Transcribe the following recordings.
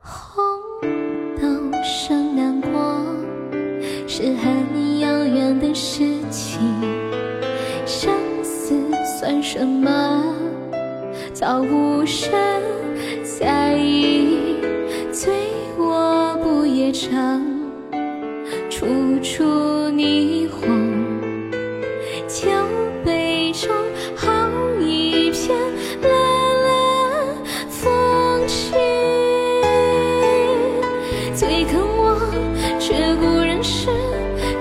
红豆生南国，是很遥远的事情。相思算什么，早无人在意。醉卧不夜城，处处霓虹，酒杯中好一片冷冷风。情最可我，却故人是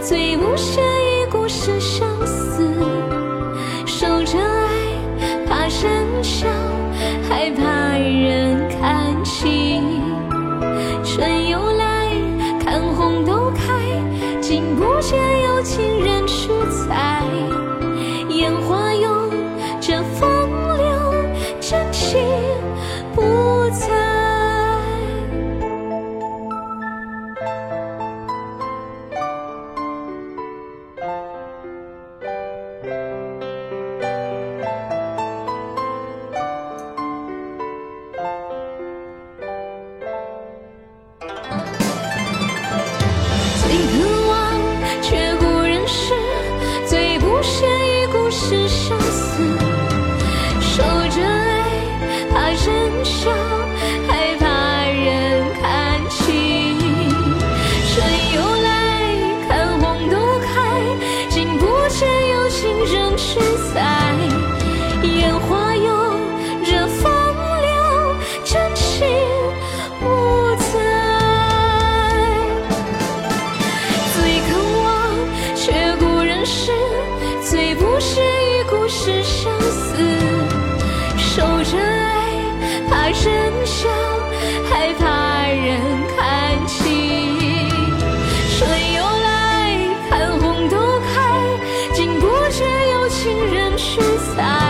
最不羡。见有情人去人去散